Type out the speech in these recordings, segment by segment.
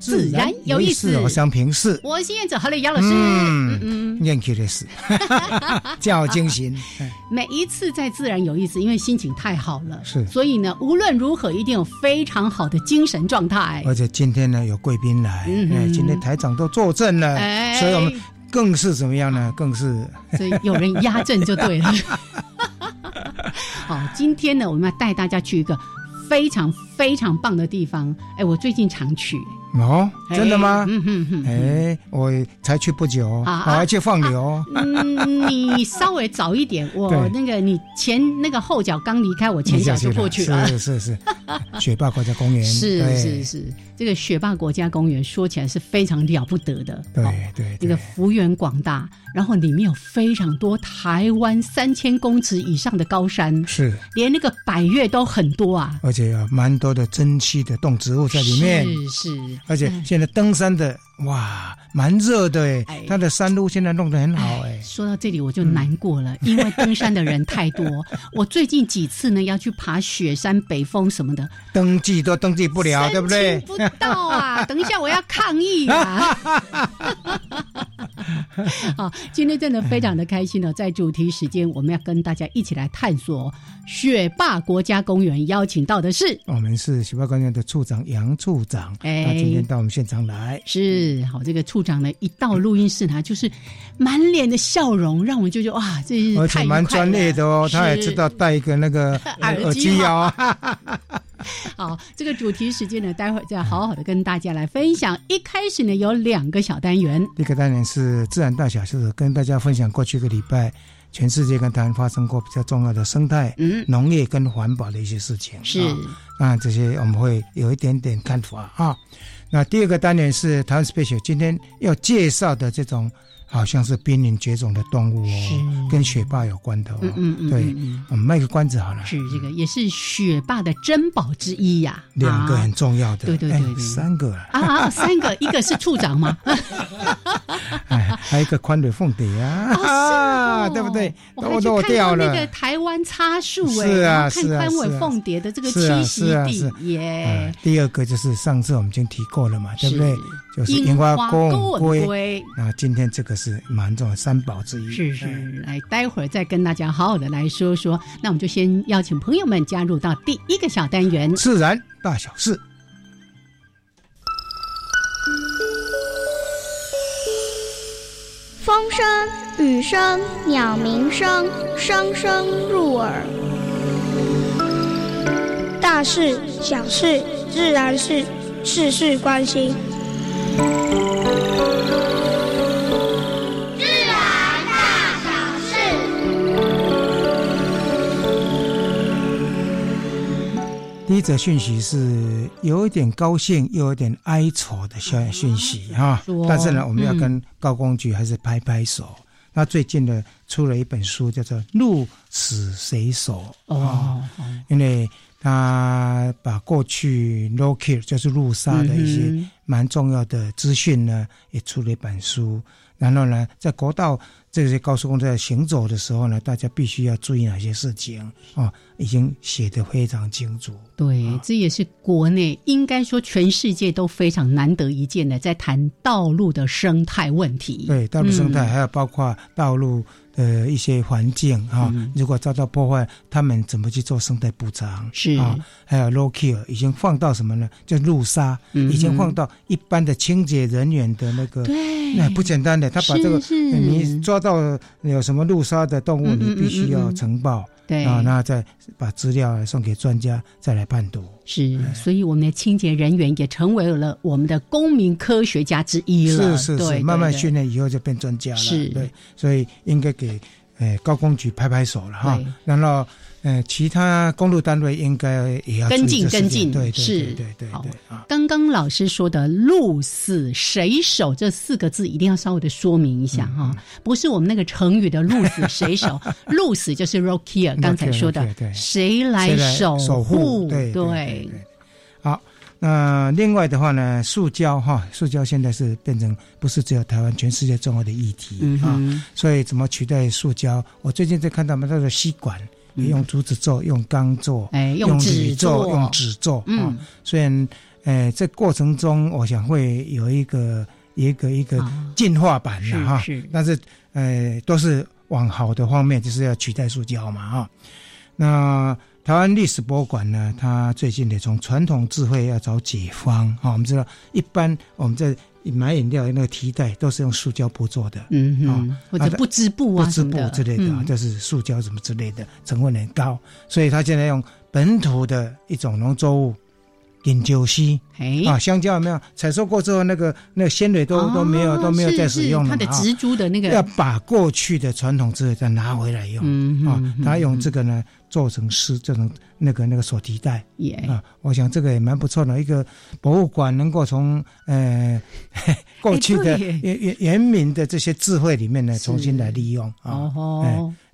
自然有意思。我想平视，我是燕子，好嘞，杨老师，嗯嗯，念起的是，叫精神。每一次在自然有意思，因为心情太好了，是，所以呢，无论如何一定有非常好的精神状态。而且今天呢，有贵宾来，嗯，今天台长都坐镇了，所以我们更是怎么样呢？更是，所以有人压阵就对了。好，今天呢，我们要带大家去一个非常非常棒的地方。哎，我最近常去。哦，真的吗？嗯哼哼。哎，我才去不久，我还去放牛。嗯，你稍微早一点，我那个你前那个后脚刚离开，我前脚就过去了。是是是，雪霸国家公园。是是是，这个雪霸国家公园说起来是非常了不得的。对对，这个幅员广大，然后里面有非常多台湾三千公尺以上的高山，是连那个百越都很多啊，而且有蛮多的珍稀的动植物在里面。是是。而且现在登山的哇，蛮热的哎，它的山路现在弄得很好哎。说到这里我就难过了，因为登山的人太多。我最近几次呢要去爬雪山、北峰什么的，登记都登记不了，对不对？不到啊！等一下我要抗议啊！好，今天真的非常的开心呢，在主题时间我们要跟大家一起来探索雪霸国家公园，邀请到的是我们是雪霸公园的处长杨处长。哎，今天到我们现场来是好，这个处长呢一到录音室呢，就是满脸的笑容，让我们就觉得哇，这是而且蛮专业的哦，他也知道戴一个那个 耳机哦。好，这个主题时间呢，待会儿再好好的跟大家来分享。一开始呢，有两个小单元，第一个单元是自然大小事，跟大家分享过去一个礼拜全世界跟台湾发生过比较重要的生态、嗯，农业跟环保的一些事情。是，当然这些我们会有一点点看法啊。那第二个单元是台湾 special，今天要介绍的这种。好像是濒临绝种的动物哦，跟雪霸有关的哦。嗯嗯嗯，对，我们卖个关子好了。是这个，也是雪霸的珍宝之一呀。两个很重要的，对对对，三个啊，三个，一个是处长吗？哎，还有一个宽腿凤蝶啊，对不对？我都掉了。那个台湾叉树哎，是啊是啊，看宽尾凤蝶的这个栖息地耶。第二个就是上次我们已经提过了嘛，对不对？就是樱花公龟，那今天这个是蛮重要三宝之一。是是，来，待会儿再跟大家好好的来说说。那我们就先邀请朋友们加入到第一个小单元——自然大小事。风声、雨声、鸟鸣声，声声入耳。大事、小事、自然事，事事关心。大小事。第一则讯息是有一点高兴，又有点哀愁的消讯息哈。但是呢，我们要跟高工局还是拍拍手。那最近呢，出了一本书，叫做《鹿死谁手》哦，因为他把过去 no kill 就是路杀的一些。蛮重要的资讯呢，也出了一本书。然后呢，在国道这些高速公路在行走的时候呢，大家必须要注意哪些事情啊？已经写得非常清楚。对，这也是国内应该说全世界都非常难得一见的，在谈道路的生态问题。对，道路生态还有包括道路。的，一些环境哈，如果遭到破坏，他们怎么去做生态补偿？是啊，还有 low kill 已经放到什么呢？就路杀，已经放到一般的清洁人员的那个，对，那不简单的，他把这个是是你抓到有什么路杀的动物，你必须要呈报，对啊，那再把资料送给专家，再来判读。是，所以我们的清洁人员也成为了我们的公民科学家之一了。是是是，慢慢训练以后就变专家了。是对，所以应该给呃高工局拍拍手了哈对。然后呃，其他公路单位应该也要跟进跟进对对是对对对好。刚刚老师说的“鹿死谁手”这四个字，一定要稍微的说明一下哈，不是我们那个成语的“鹿死谁手”，鹿死就是 Rokia 刚才说的谁来守守护？对对对对。好，那另外的话呢，塑胶哈，塑胶现在是变成不是只有台湾，全世界重要的议题啊。所以怎么取代塑胶？我最近在看到们那个吸管，也用竹子做，用钢做，哎，用纸做，用纸做。嗯啊，虽然哎，这过程中我想会有一个一个一个啊进化版的哈，但是呃，都是往好的方面，就是要取代塑胶嘛哈。那台湾历史博物馆呢，它最近也从传统智慧要找解方啊。我们知道，一般我们在买饮料那个提袋都是用塑胶布做的，嗯哼啊，或者不织布不织布啊什么的之类的，就是塑胶什么之类的，成分很高，所以他现在用本土的一种农作物。饮酒烯哎啊，香蕉有没有采收过之后，那个那个纤维都、都没有哦都没有再是使用了它的植株的那个要个，把过去的传统智慧再拿回来用。啊嗯嗯，他用这个呢做成诗，这种那个那个手提袋也啊，我想这个也蛮不错的。一个博物馆能够从呃 过去的原原原民的这些智慧里面呢，重新来利用啊，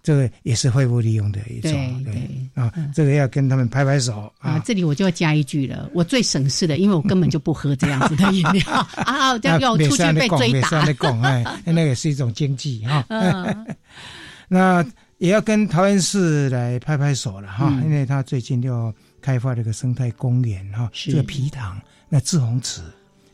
这个也是恢复利用的一种对对啊，这个要跟他们拍拍手啊，啊。这里我就要加一句了，我最省事的，因为我根本就不喝这样子的饮料。啊，这样要出去被追打。那也是一种经济哈。嗯。那也要跟桃园市来拍拍手了哈，嗯因为他最近要开发这个生态公园哈，是这个皮塘那志洪池，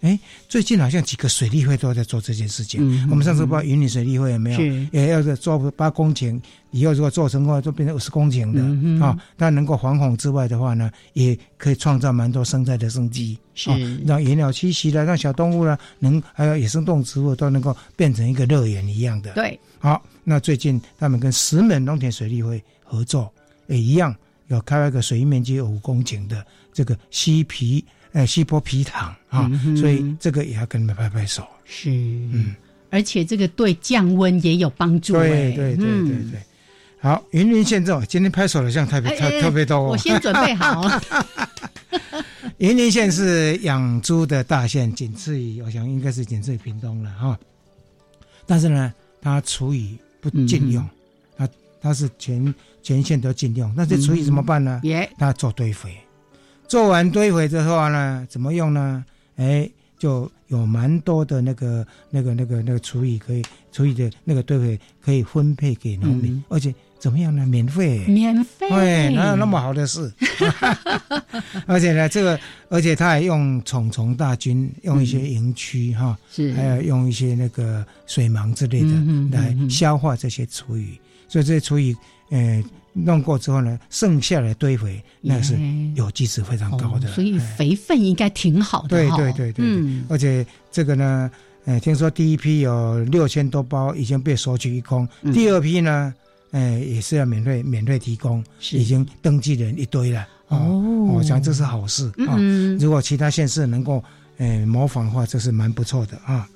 哎，最近好像几个水利会都在做这件事情。嗯我们上次不知道云林水利会有没有？也要是做八公顷，以后如果做成功，就变成五十公顷的啊。它能够防洪之外的话呢，也可以创造蛮多生态的生机，是哦让野鸟栖息的，让小动物呢能还有野生动植物都能够变成一个乐园一样的。对，好，那最近他们跟石门农田水利会合作，也一样有开发一个水域面积有五公顷的这个西皮呃西坡皮塘啊，嗯所以这个也要跟他们拍拍手。是，嗯，而且这个对降温也有帮助。对哎对对对嗯对。好，云林县政府今天拍手的像特别特特别多哦。我先准备好。云林县是养猪的大县，仅次于我想应该是仅次于屏东了哈。但是呢，它厨余不禁用，它它是全全线都禁用。那这厨余怎么办呢？耶，它做堆肥，做完堆肥之后呢，怎么用呢？哎，就有蛮多的那个那个那个那个厨余可以厨余的那个堆肥可以分配给农民，嗯而且怎么样呢？免费。免费。对，哪有那么好的事？而且呢，这个，而且他还用虫虫大军，用一些营区哈，是。还有用一些那个水芒之类的嗯哼来消化这些厨余，所以这些厨余，呃，弄过之后呢，剩下的堆肥，那是有机质非常高的，哦所以哎。肥分应该挺好的对哈。对对对。而且这个呢，呃，听说第一批有六千多包已经被索取一空，嗯。第二批呢，呃，也是要免费免费提供，已经登记人一堆了。哦我想这是好事啊。嗯，如果其他县市能够呃模仿的话，这是蛮不错的啊。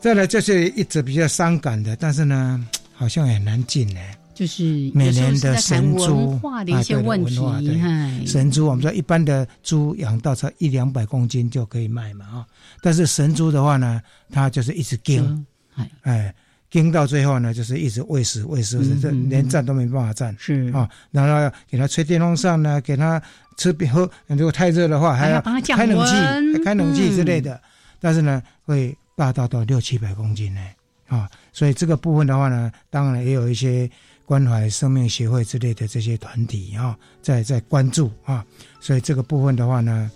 再来，就是一直比较伤感的，但是呢，好像很难进呢。就是每年的神猪文化的一些啊对的问题文化对，神猪，我们说一般的猪养到才一两百公斤就可以卖嘛啊，但是神猪的话呢，它就是一直盯，哎，哎，盯到最后呢，就是一直喂食喂食，喂食这连站都没办法站。是。啊，然后要给他吹电风扇呢，给它吃喝，如果太热的话，还要帮它降开冷气温，开冷气之类嗯的，但是呢，会大到到六七百公斤呢。啊，所以这个部分的话呢，当然也有一些关怀生命协会之类的这些团体啊，在在关注啊，所以这个部分的话呢，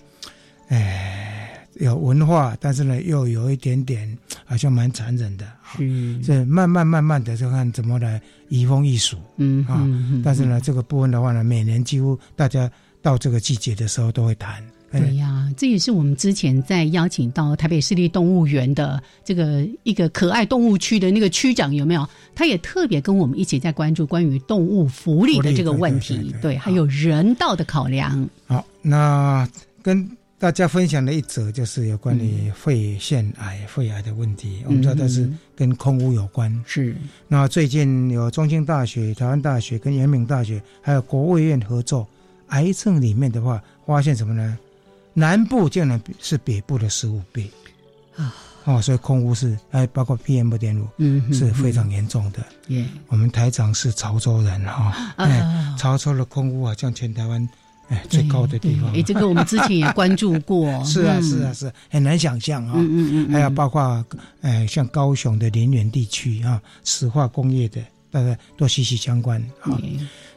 哎，有文化，但是呢，又有一点点好像蛮残忍的，嗯是。这慢慢慢慢的就看怎么来移风易俗嗯啊但是呢，这个部分的话呢，每年几乎大家到这个季节的时候都会谈。对呀，这也是我们之前在邀请到台北市立动物园的这个一个可爱动物区的那个区长有没有？他也特别跟我们一起在关注关于动物福利的这个问题，对，还有人道的考量。好，那跟大家分享的一则就是有关于肺腺癌、肺癌的问题。我们知道它是跟空污有关，是。那最近有中兴大学、台湾大学跟延明大学还有国卫院合作，癌症里面的话，发现什么呢？南部竟然是北部的十五倍啊！哦，所以空污是哎，包括 PM 二点五，嗯，是非常严重的。耶，我们台长是潮州人哈，哎，潮州的空污好，像全台湾哎最高的地方。哎，这个我们之前也关注过。是啊，是啊，是很难想象啊。嗯嗯嗯。还有包括哎，像高雄的林园地区啊，石化工业的，大概都息息相关啊。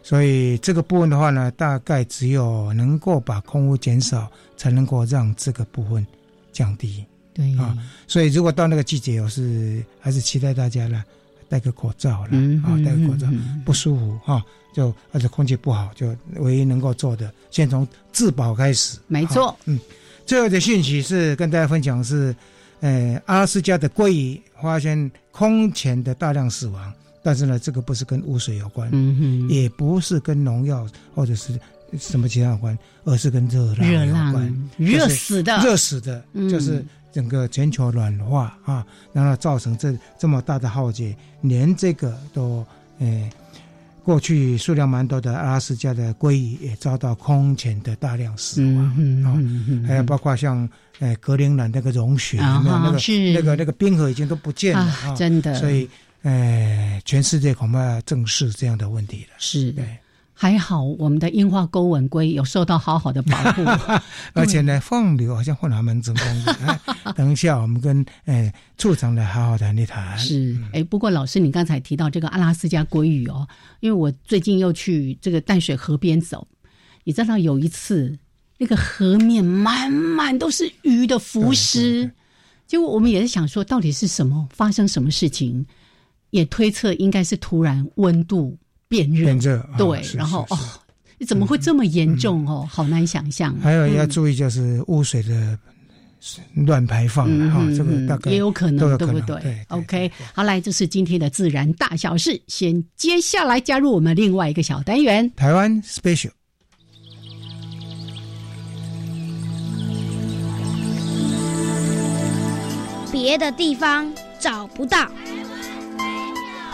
所以这个部分的话呢，大概只有能够把空污减少，才能够让这个部分降低。对啊，所以如果到那个季节，我是还是期待大家呢戴个口罩了啊，戴个口罩不舒服哈，就而且空气不好，就唯一能够做的，先从自保开始。没错，嗯，最后的讯息是跟大家分享是，呃，阿拉斯加的鲑鱼发现空前的大量死亡。但是呢，这个不是跟污水有关，嗯也不是跟农药或者是什么其他有关，而是跟热浪有关，热死的，热死的，就是整个全球暖化啊，然后造成这这么大的浩劫，连这个都诶，过去数量蛮多的阿拉斯加的鲑鱼也遭到空前的大量死亡啊，还有包括像呃格陵兰那个融雪，那个那个那个冰河已经都不见了啊，真的，所以。呃，全世界恐怕正视这样的问题了。是，对，还好我们的樱花钩吻龟有受到好好的保护，而且呢，放流好像放的蛮成功的。等一下，我们跟哎处长来好好谈一谈。是，哎，不过老师，你刚才提到这个阿拉斯加鲑鱼哦，因为我最近又去这个淡水河边走，你知道有一次那个河面满满都是鱼的浮尸，结果我们也是想说，到底是什么发生什么事情？也推测应该是突然温度变热，变热对，然后哦，怎么会这么严重哦？好难想象。还有要注意就是污水的乱排放哈，这个大概也有可能，对不对？OK，好，来，这是今天的自然大小事。先接下来加入我们另外一个小单元——台湾 Special，别的地方找不到。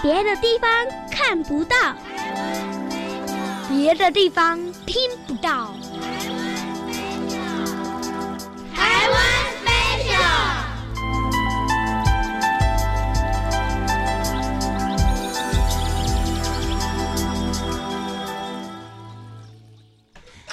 别的地方看不到，别的地方听不到。台湾。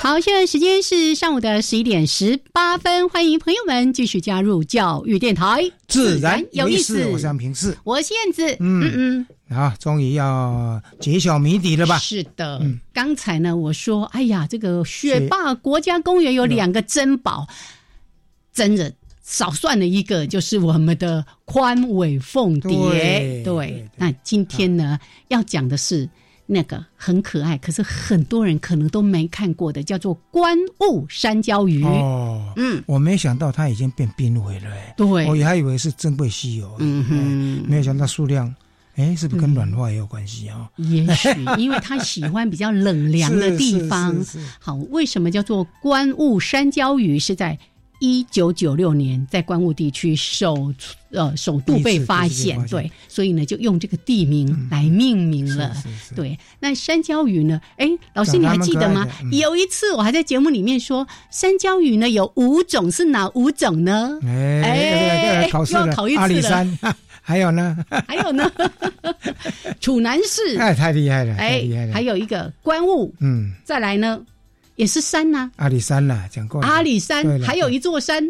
好，现在时间是上午的十一点十八分，欢迎朋友们继续加入教育电台，自然有意思。我是平视，我是燕子，嗯嗯。啊，终于要揭晓谜底了吧？是的，刚才呢，我说，哎呀，这个雪霸国家公园有两个珍宝，真的少算了一个，就是我们的宽尾凤蝶。对，那今天呢，要讲的是那个很可爱，可是很多人可能都没看过的，叫做观雾山椒鱼。哦，嗯，我没想到它已经变濒危了，哎，对，我还以为是珍贵稀有，嗯哼，没有想到数量。哎，是不是跟暖化也有关系啊？也许，因为他喜欢比较冷 凉的地方。好，为什么叫做观雾山椒鱼？是在一九九六年在观雾地区首呃首度被发现，对，所以呢就用这个地名来命名了。对，那山椒鱼呢？哎，老师你还记得吗？有一次我还在节目里面说，山椒鱼呢有五种，是哪五种呢？哎，考试了，阿里山。还有呢？还有呢？楚南市哎，太厉害了！哎，厉害了！还有一个关雾，嗯，再来呢，也是山呐，阿里山呐，讲过阿里山，还有一座山，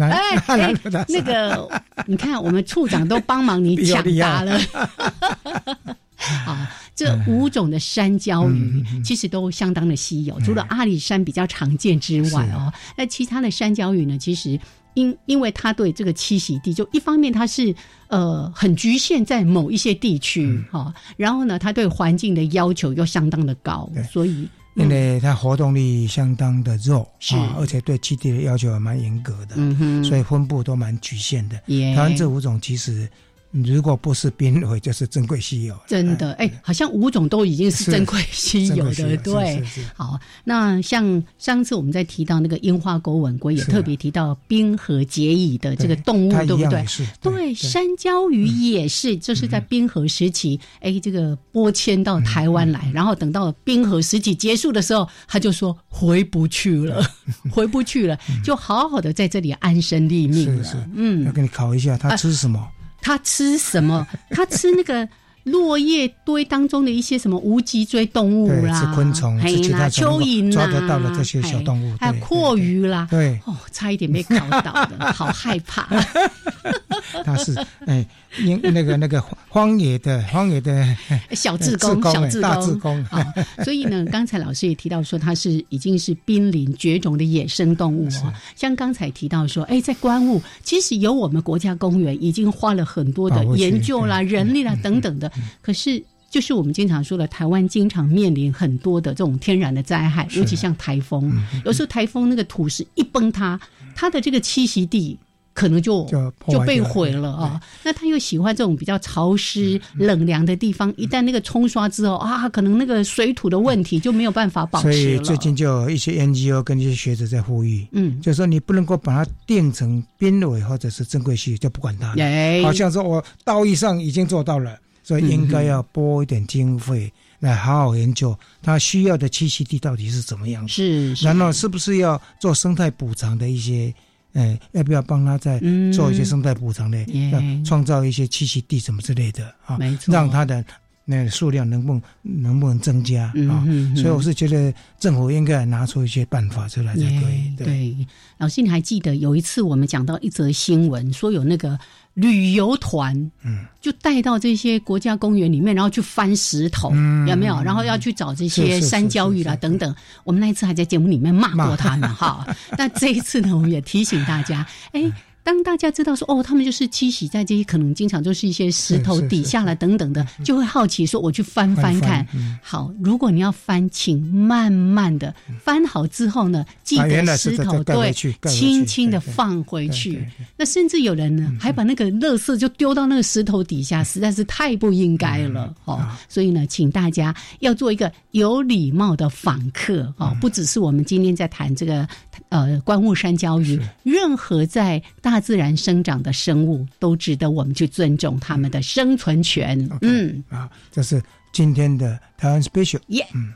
哎哎，那个，你看，我们处长都帮忙你抢答了。啊，这五种的山椒鱼其实都相当的稀有，除了阿里山比较常见之外哦，那其他的山椒鱼呢，其实。因因为它对这个栖息地，就一方面它是呃很局限在某一些地区哈，然后呢，它对环境的要求又相当的高，所以因为它活动力相当的弱，是，而且对基地的要求也蛮严格的，嗯哼，所以分布都蛮局限的。台湾这五种其实。如果不是濒危，就是珍贵稀有。真的，哎，好像五种都已经是珍贵稀有的，对。好，那像上次我们在提到那个樱花钩吻龟，也特别提到冰河结蚁的这个动物，对不对？对，山椒鱼也是，就是在冰河时期，哎，这个拨迁到台湾来，然后等到冰河时期结束的时候，他就说回不去了，回不去了，就好好的在这里安身立命了。嗯，要给你考一下，他吃什么？它吃什么？他吃那个落叶堆当中的一些什么无脊椎动物啦，吃昆虫，吃其他蚯蚓抓得到的这些小动物，还有阔鱼啦。对，哦，差一点被考到的，好害怕。他是哎。因那个那个荒野的荒野的 小志工小志大志工啊，所以呢，刚才老师也提到说，它是已经是濒临绝种的野生动物哦。像刚才提到说，哎，在关雾，其实有我们国家公园已经花了很多的研究啦、人力啦等等的。可是，就是我们经常说的，台湾经常面临很多的这种天然的灾害，尤其像台风，有时候台风那个土石一崩塌，它的这个栖息地。可能就就被毁了啊！那他又喜欢这种比较潮湿、冷凉的地方。一旦那个冲刷之后啊，可能那个水土的问题就没有办法保持所以最近就有一些 NGO 跟一些学者在呼吁，嗯，就是说你不能够把它定成濒危或者是珍贵区，就不管它。好像说我道义上已经做到了，所以应该要拨一点经费来好好研究它需要的栖息地到底是怎么样。是，然后是不是要做生态补偿的一些？哎，要不要帮他再做一些生态补偿呢？要创造一些栖息地什么之类的啊？没错，让它的那数量能不能不能增加啊？所以我是觉得政府应该拿出一些办法出来才可以。对，老师，你还记得有一次我们讲到一则新闻，说有那个。旅游团，嗯，就带到这些国家公园里面，然后去翻石头，有没有？然后要去找这些山椒鱼啦等等。我们那一次还在节目里面骂过他们哈。那这一次呢，我们也提醒大家，哎。当大家知道说哦，他们就是栖息在这些可能经常就是一些石头底下了等等的，就会好奇说我去翻翻看。好，如果你要翻，请慢慢的翻好之后呢，记得石头对，轻轻的放回去。那甚至有人呢，还把那个垃圾就丢到那个石头底下，实在是太不应该了哦。所以呢，请大家要做一个有礼貌的访客哦，不只是我们今天在谈这个呃观雾山椒鱼，任何在大大自然生长的生物都值得我们去尊重他们的生存权。嗯，啊，这是今天的台湾 special。耶，嗯。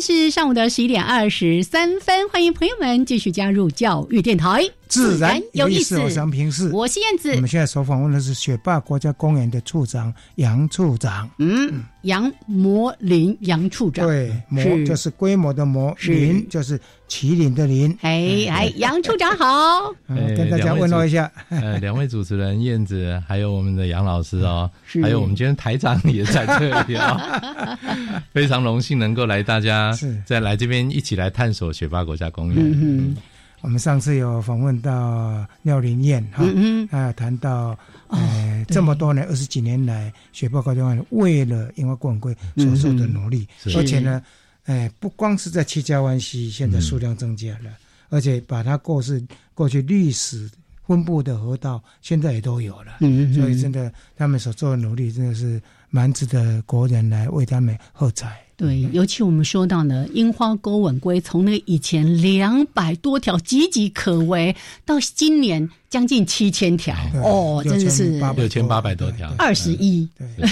是上午的十一点二十三分，欢迎朋友们继续加入教育电台。自然有意思，我想平视，我是燕子。我们现在所访问的是雪霸国家公园的处长杨处长。嗯，杨摩林杨处长。对，摩就是规模的摩，林就是麒麟的麟。哎哎，杨处长好，跟大家问候一下。呃，两位主持人燕子，还有我们的杨老师哦，还有我们今天台长也在这里啊，非常荣幸能够来，大家再来这边一起来探索雪霸国家公园。嗯我们上次有访问到廖林燕哈，啊，谈到呃这么多年二十几年来，雪豹高中为了樱花滚龟所做的努力，而且呢，哎，不光是在七家湾溪现在数量增加了，而且把它过去过去历史分布的河道现在也都有了，所以真的他们所做的努力真的是蛮值得国人来为他们喝彩。对，尤其我们说到呢，樱花钩吻龟，从那个以前两百多条岌岌可危，到今年将近七千条，哦，真的是六千八百多条，二十一。对，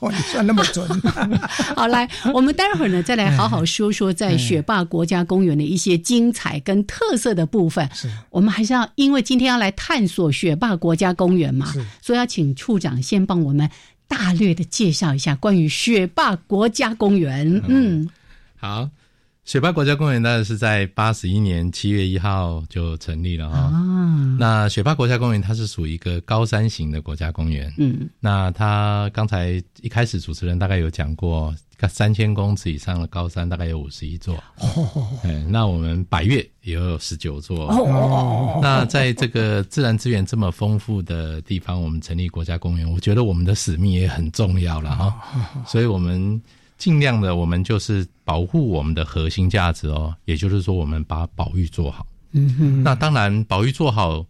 哇，你算那么准。好，来，我们待会儿呢，再来好好说说在雪霸国家公园的一些精彩跟特色的部分。是，我们还是要，因为今天要来探索雪霸国家公园嘛，所以要请处长先帮我们。大略的介绍一下关于雪霸国家公园。嗯，好，雪霸国家公园呢是在八十一年七月一号就成立了啊。那雪霸国家公园它是属于一个高山型的国家公园。嗯，那它刚才一开始主持人大概有讲过。三千公尺以上的高山大概有五十一座，嗯，那我们百越也有十九座。那在这个自然资源这么丰富的地方，我们成立国家公园，我觉得我们的使命也很重要了哈。所以我们尽量的，我们就是保护我们的核心价值哦，也就是说，我们把保育做好。嗯哼。那当然，保育做好，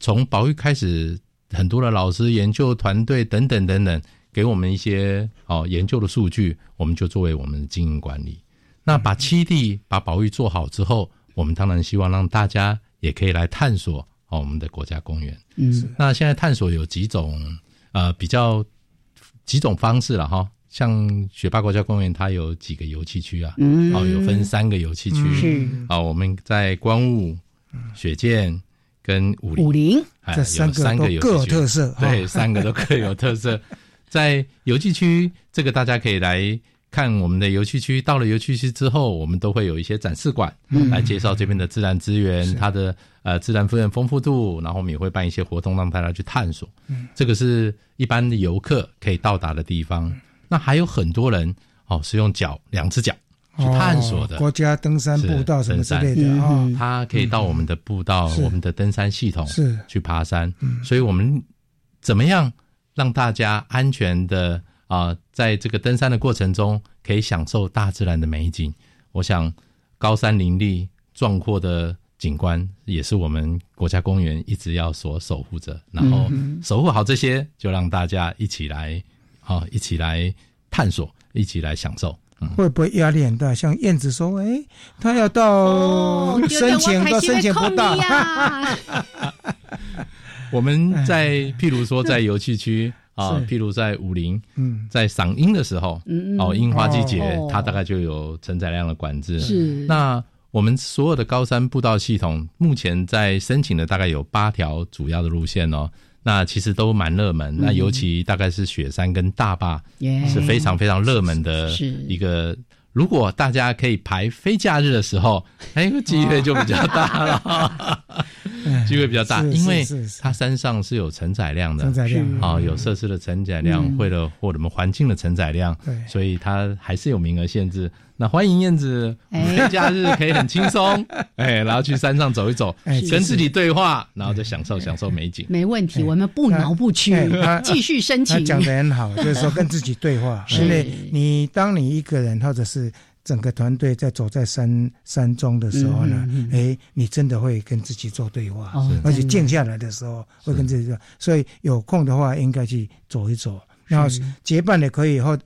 从保育开始，很多的老师、研究团队等等等等。给我们一些哦研究的数据，我们就作为我们的经营管理。那把七地把保育做好之后，我们当然希望让大家也可以来探索哦我们的国家公园。嗯，那现在探索有几种呃比较几种方式了哈。像雪霸国家公园，它有几个游憩区啊？嗯，哦，有分三个游憩区。是啊，我们在观雾、雪见跟武武林这三个都各有特色。对，三个都各有特色。在游憩区，这个大家可以来看我们的游憩区。到了游憩区之后，我们都会有一些展示馆来介绍这边的自然资源，它的呃自然资源丰富度。然后我们也会办一些活动，让大家去探索。这个是一般的游客可以到达的地方。那还有很多人哦，是用脚两只脚去探索的国家登山步道什么之类的啊，他可以到我们的步道、我们的登山系统是去爬山。所以我们怎么样？让大家安全的啊，在这个登山的过程中，可以享受大自然的美景。我想，高山林立、壮阔的景观，也是我们国家公园一直要所守护着。然后，守护好这些，就让大家一起来，啊，一起来探索，一起来享受。会不会压力很大？像燕子说：“哎，他要到申请到申请不到。” 我们在譬如说在游戏区 啊，譬如在武林，在赏樱的时候，哦，樱花季节，它大概就有承载量的管制。是那我们所有的高山步道系统，目前在申请的大概有八条主要的路线哦。那其实都蛮热门，那尤其大概是雪山跟大坝是非常非常热门的一个。如果大家可以排非假日的时候，哎，机会就比较大了，机会比较大，因为它山上是有承载量的，承载量啊，有设施的承载量，或者或者我们环境的承载量，所以它还是有名额限制。那欢迎燕子，非假日可以很轻松，哎，然后去山上走一走，跟自己对话，然后再享受享受美景。没问题，我们不挠不屈，继续申请。讲的很好，就是说跟自己对话。因为你当你一个人或者是整个团队在走在山山中的时候呢，哎，你真的会跟自己做对话，而且静下来的时候会跟自己说。所以有空的话，应该去走一走，然后结伴也可以后。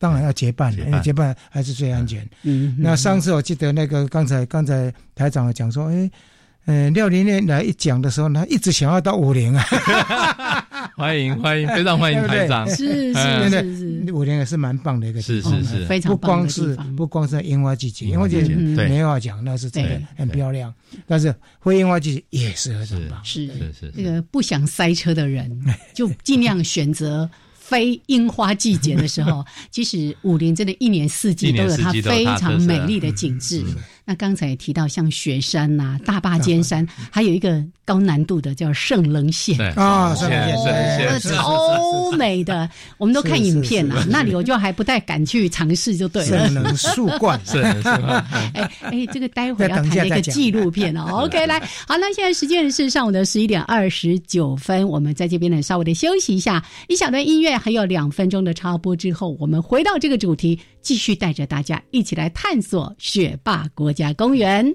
当然要结伴，因为结伴还是最安全。嗯，那上次我记得那个刚才刚才台长讲说，哎，嗯，廖林林来一讲的时候，他一直想要到五零啊。欢迎欢迎，非常欢迎台长。是是是，五零也是蛮棒的一个地方，是是是，非常不光是不光是樱花季节，樱花季节没话讲，那是真的很漂亮。但是非樱花季节也是很棒，是是是。那个不想塞车的人，就尽量选择。非樱花季节的时候，其实武林真的一年四季都有它非常美丽的景致。那刚才也提到像雪山呐、大坝尖山，还有一个高难度的叫圣棱线啊，圣棱线超美的，我们都看影片啊，那里我就还不太敢去尝试，就对了。圣棱树冠，是是。哎哎，这个待会要谈一个纪录片哦。OK，来，好，那现在时间是上午的十一点二十九分，我们在这边呢稍微的休息一下，一小段音乐，还有两分钟的插播之后，我们回到这个主题。继续带着大家一起来探索雪霸国家甲公园。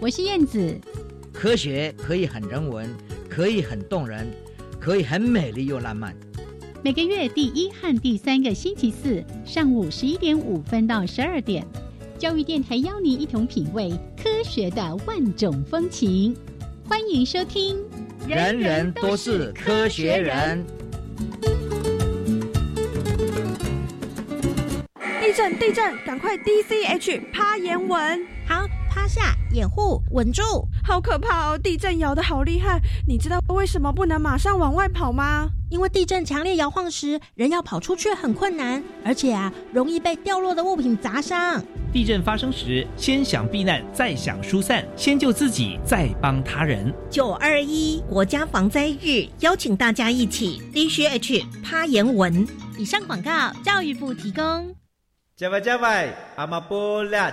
我是燕子。科学可以很人文，可以很动人，可以很美丽又浪漫。每个月第一和第三个星期四上午十一点五分到十二点，教育电台邀您一同品味科学的万种风情。欢迎收听，人人都是科学人。地震！地震！赶快 D C H 趴岩稳。好，趴下，掩护，稳住。好可怕哦！地震摇得好厉害。你知道为什么不能马上往外跑吗？因为地震强烈摇晃时，人要跑出去很困难，而且啊，容易被掉落的物品砸伤。地震发生时，先想避难，再想疏散，先救自己，再帮他人。九二一国家防灾日，邀请大家一起 D C H 趴岩文。以上广告，教育部提供。加外加外，阿玛波拉。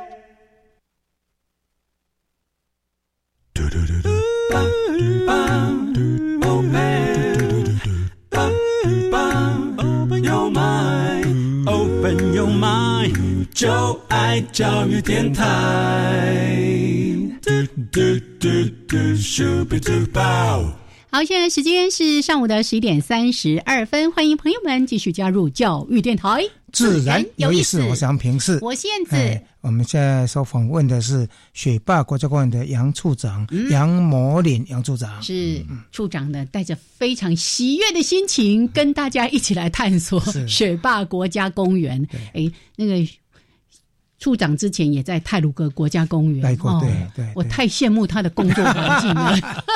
就爱教育电台。好，现在时间是上午的十一点三十二分，欢迎朋友们继续加入教育电台。自然有意思，我是杨平是，我是燕子。我们现在所访问的是雪霸国家公园的杨处长杨模林杨处长，是处长呢，带着非常喜悦的心情，跟大家一起来探索 雪霸国家公园。哎，那个。处长之前也在泰鲁阁国家公园待过，对对，我太羡慕他的工作环境了。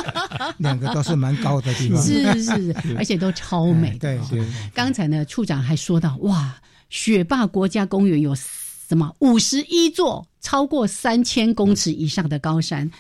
两个都是蛮高的地方，是是是，而且都超美。对对，刚才呢，处长还说到，哇，雪霸国家公园有什么五十一座超过三千公尺以上的高山。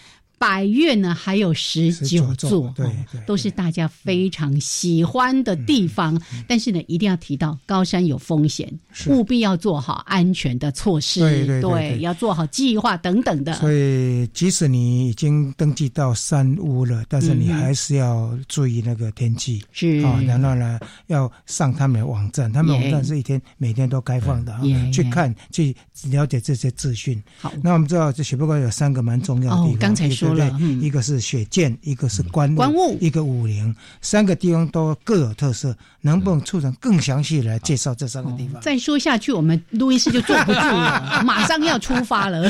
百越呢，还有十九座，对，都是大家非常喜欢的地方。但是呢，一定要提到高山有风险，务必要做好安全的措施。对对对，要做好计划等等的。所以，即使你已经登记到山屋了，但是你还是要注意那个天气。是啊，然后呢，要上他们的网站，他们网站是一天每天都开放的啊，去看去了解这些资讯。好，那我们知道这雪不过有三个蛮重要的地方。刚才说。对，一个是雪见，一个是关关雾，一个武陵，三个地方都各有特色。能不能促成更详细来介绍这三个地方？再说下去，我们路易斯就坐不住了，马上要出发了。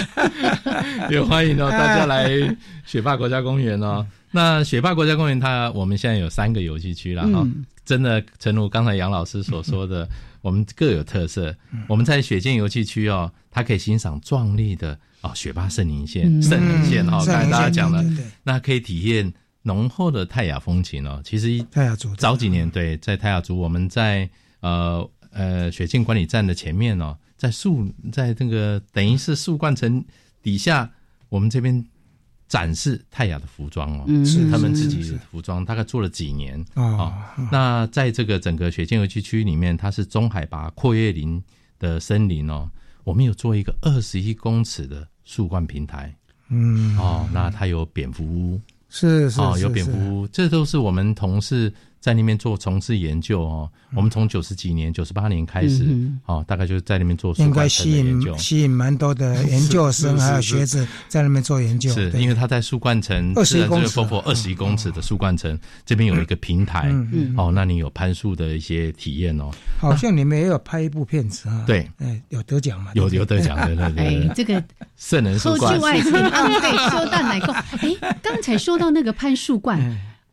也欢迎哦，大家来雪霸国家公园哦。那雪霸国家公园，它我们现在有三个游戏区了哈。真的，诚如刚才杨老师所说的，我们各有特色。我们在雪见游戏区哦，它可以欣赏壮丽的。啊，雪巴圣林线，圣林线哈，刚才大家讲了，那可以体验浓厚的泰雅风情哦。其实泰雅族早几年对，在泰雅族，我们在呃呃雪境管理站的前面哦，在树在那个等于是树冠层底下，我们这边展示泰雅的服装哦，是他们自己的服装，大概做了几年啊。那在这个整个雪境游戏区里面，它是中海拔阔叶林的森林哦，我们有做一个二十一公尺的。树冠平台，嗯，哦，那它有蝙蝠屋，是是，哦，有蝙蝠屋，这都是我们同事。在那边做从事研究哦，我们从九十几年、九十八年开始哦，大概就是在那边做应该吸引吸引蛮多的研究生还有学子在那边做研究。是因为他在树冠层二十一公尺，二十一公尺的树冠层这边有一个平台哦，那你有攀树的一些体验哦。好像你们也有拍一部片子啊？对，哎，有得奖嘛？有有得奖的，对对。哎，这个圣人树冠，对，说到哪个？哎，刚才说到那个攀树冠。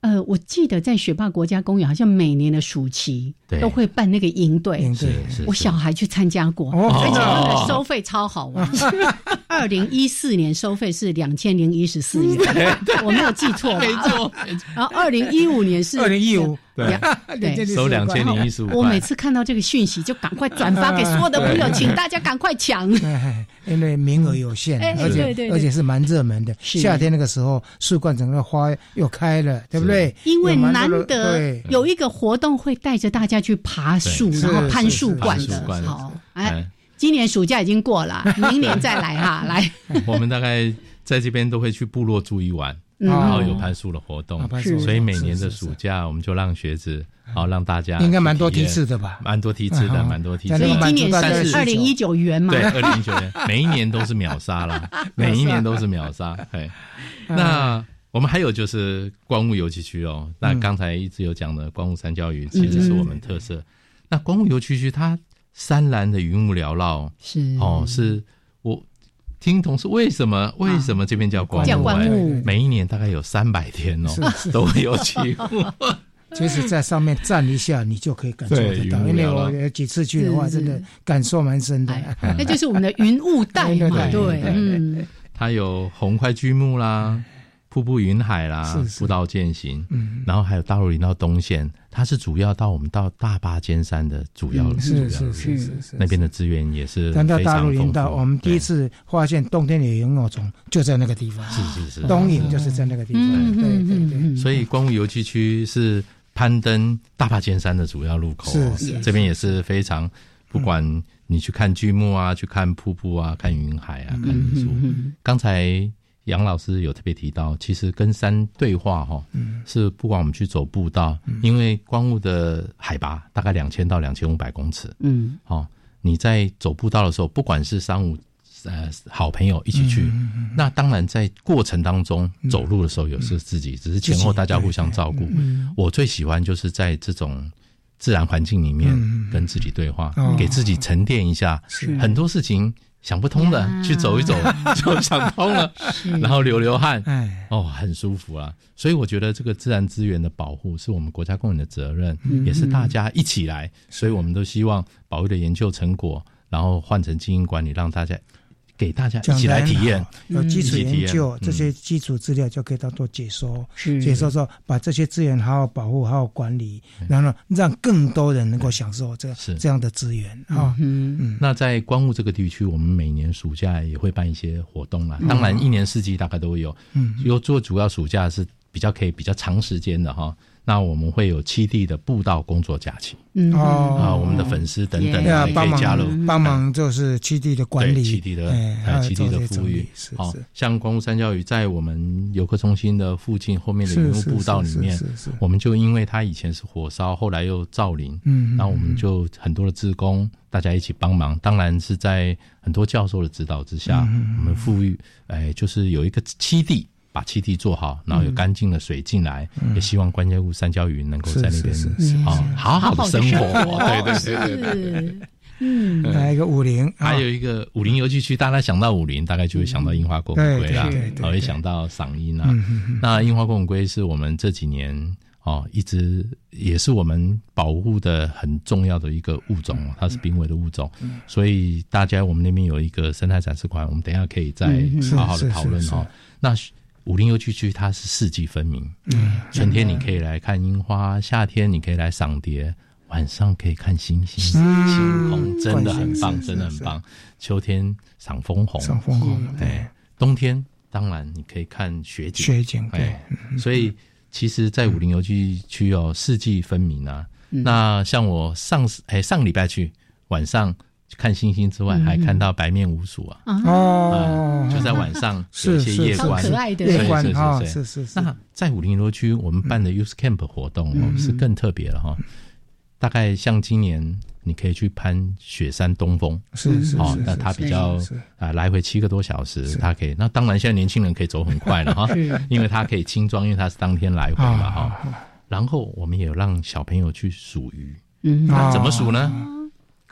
呃，我记得在雪霸国家公园，好像每年的暑期都会办那个营队，是是。我小孩去参加过，而且那个收费超好玩。二零一四年收费是两千零一十四元，我没有记错，没错。然后二零一五年是二零一五，对对，收两千零一十五。我每次看到这个讯息，就赶快转发给所有的朋友，请大家赶快抢，因为名额有限，而且而且是蛮热门的。夏天那个时候，树冠整个花又开了，对不对？因为难得有一个活动会带着大家去爬树，然后攀树冠的。好，哎，今年暑假已经过了，明年再来哈，来。我们大概在这边都会去部落住一晚，然后有攀树的活动，所以每年的暑假我们就让学子，好让大家应该蛮多梯次的吧？蛮多梯次的，蛮多梯次。所以今年是二零一九元嘛？对，二零一九元，每一年都是秒杀了，每一年都是秒杀。哎，那。我们还有就是光雾游憩区哦，那刚才一直有讲的光雾山椒鱼，其实是我们特色。那光雾游憩区它山蓝的云雾缭绕，是哦，是我听同事为什么为什么这边叫光雾？每一年大概有三百天哦，都会有起雾。其实，在上面站一下，你就可以感受得到。因为我有几次去的话，真的感受蛮深的。那就是我们的云雾带嘛，对，嗯，它有红块巨木啦。瀑布云海啦，步道践行，嗯，然后还有大陆林道东线，它是主要到我们到大巴尖山的主要是是是是那边的资源也是。谈到大陆林道，我们第一次发现冬天的萤火虫就在那个地方，是是是，东影就是在那个地方，对对对。所以光雾游憩区是攀登大帕尖山的主要路口，这边也是非常，不管你去看巨木啊，去看瀑布啊，看云海啊，看日出，刚才。杨老师有特别提到，其实跟山对话哈，是不管我们去走步道，因为光雾的海拔大概两千到两千五百公尺，嗯，好，你在走步道的时候，不管是商务呃好朋友一起去，那当然在过程当中走路的时候有时自己，只是前后大家互相照顾。我最喜欢就是在这种自然环境里面跟自己对话，给自己沉淀一下，很多事情。想不通的，去走一走 就想通了，然后流流汗，哦，很舒服啊。所以我觉得这个自然资源的保护是我们国家公园的责任，也是大家一起来。所以我们都希望保育的研究成果，然后换成经营管理，让大家。给大家一起来体验，有基础研究，这些基础资料就可以当做解说，解说说把这些资源好好保护、好好管理，然后让更多人能够享受这这样的资源啊。嗯，那在光雾这个地区，我们每年暑假也会办一些活动啦。当然，一年四季大概都有。嗯，有做主要暑假是比较可以比较长时间的哈。那我们会有七地的步道工作假期，嗯。哦，啊，我们的粉丝等等也可以加入。帮忙，就是七地的管理，七地的呃七地的富裕，好，像光雾山教育在我们游客中心的附近后面的云雾步道里面，我们就因为它以前是火烧，后来又造林，嗯，那我们就很多的职工大家一起帮忙，当然是在很多教授的指导之下，我们富裕，哎，就是有一个七地。把栖地做好，然后有干净的水进来，也希望关键物三焦鱼能够在那边啊好好的生活。对对对对，嗯，来一个五菱，还有一个五菱游戏区，大家想到五菱，大概就会想到樱花过滚龟啦，还会想到嗓音啊。那樱花过滚龟是我们这几年哦，一直也是我们保护的很重要的一个物种，它是濒危的物种，所以大家我们那边有一个生态展示馆，我们等下可以再好好的讨论哦。那武林游戏区它是四季分明，嗯，春天你可以来看樱花，夏天你可以来赏蝶，晚上可以看星星，星空真的很棒，真的很棒。秋天赏枫红，赏枫红，对。冬天当然你可以看雪景，雪景，对。所以其实，在武林游戏区哦，四季分明啊。那像我上哎上个礼拜去晚上。看星星之外，还看到白面鼯鼠啊！哦，就在晚上 有些夜观，可爱的夜观啊！是是是。那在武林罗区，我们办的 Use Camp 活动哦，是更特别了哈。大概像今年，你可以去攀雪山东峰，是是是。那它比较啊，来回七个多小时，它可以。那当然，现在年轻人可以走很快了哈，因为它可以轻装，因为它是当天来回嘛哈。然后我们也有让小朋友去数鱼，那，怎么数呢？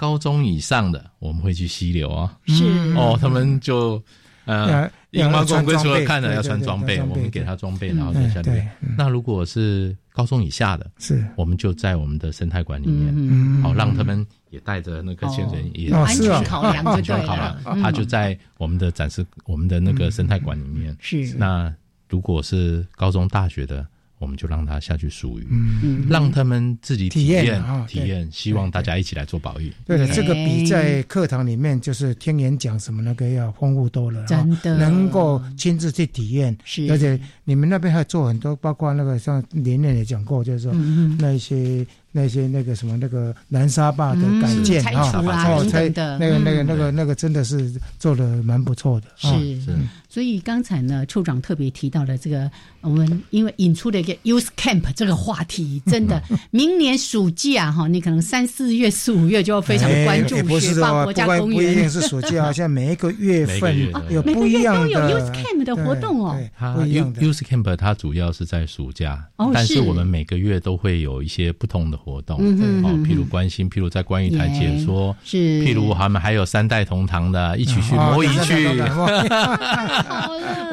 高中以上的，我们会去溪流啊，是。哦，他们就呃，樱花公龟除了看了要穿装备，我们给他装备，然后在下面。那如果是高中以下的，是，我们就在我们的生态馆里面，好让他们也带着那个潜水也安全考量，安全考量，他就在我们的展示我们的那个生态馆里面。是，那如果是高中大学的。我们就让他下去属鱼，让他们自己体验体验。希望大家一起来做保育。对的，这个比在课堂里面就是听演讲什么那个要丰富多了。真的，能够亲自去体验。是，而且你们那边还做很多，包括那个像连念也讲过，就是说那些。那些那个什么那个南沙坝的改建啊，哦，才那个那个那个那个真的是做的蛮不错的。是，所以刚才呢，处长特别提到了这个，我们因为引出了一个 Youth Camp 这个话题，真的，明年暑假哈，你可能三四月、四五月就要非常关注雪霸国家公园。不一定是暑假，像每一个月份有不一样的。都有 Youth Camp 的活动哦。不一样的 Youth Camp 它主要是在暑假，但是我们每个月都会有一些不同的。活动哦，譬如关心，譬如在关于台解说，是譬如他们还有三代同堂的，一起去摩仪去。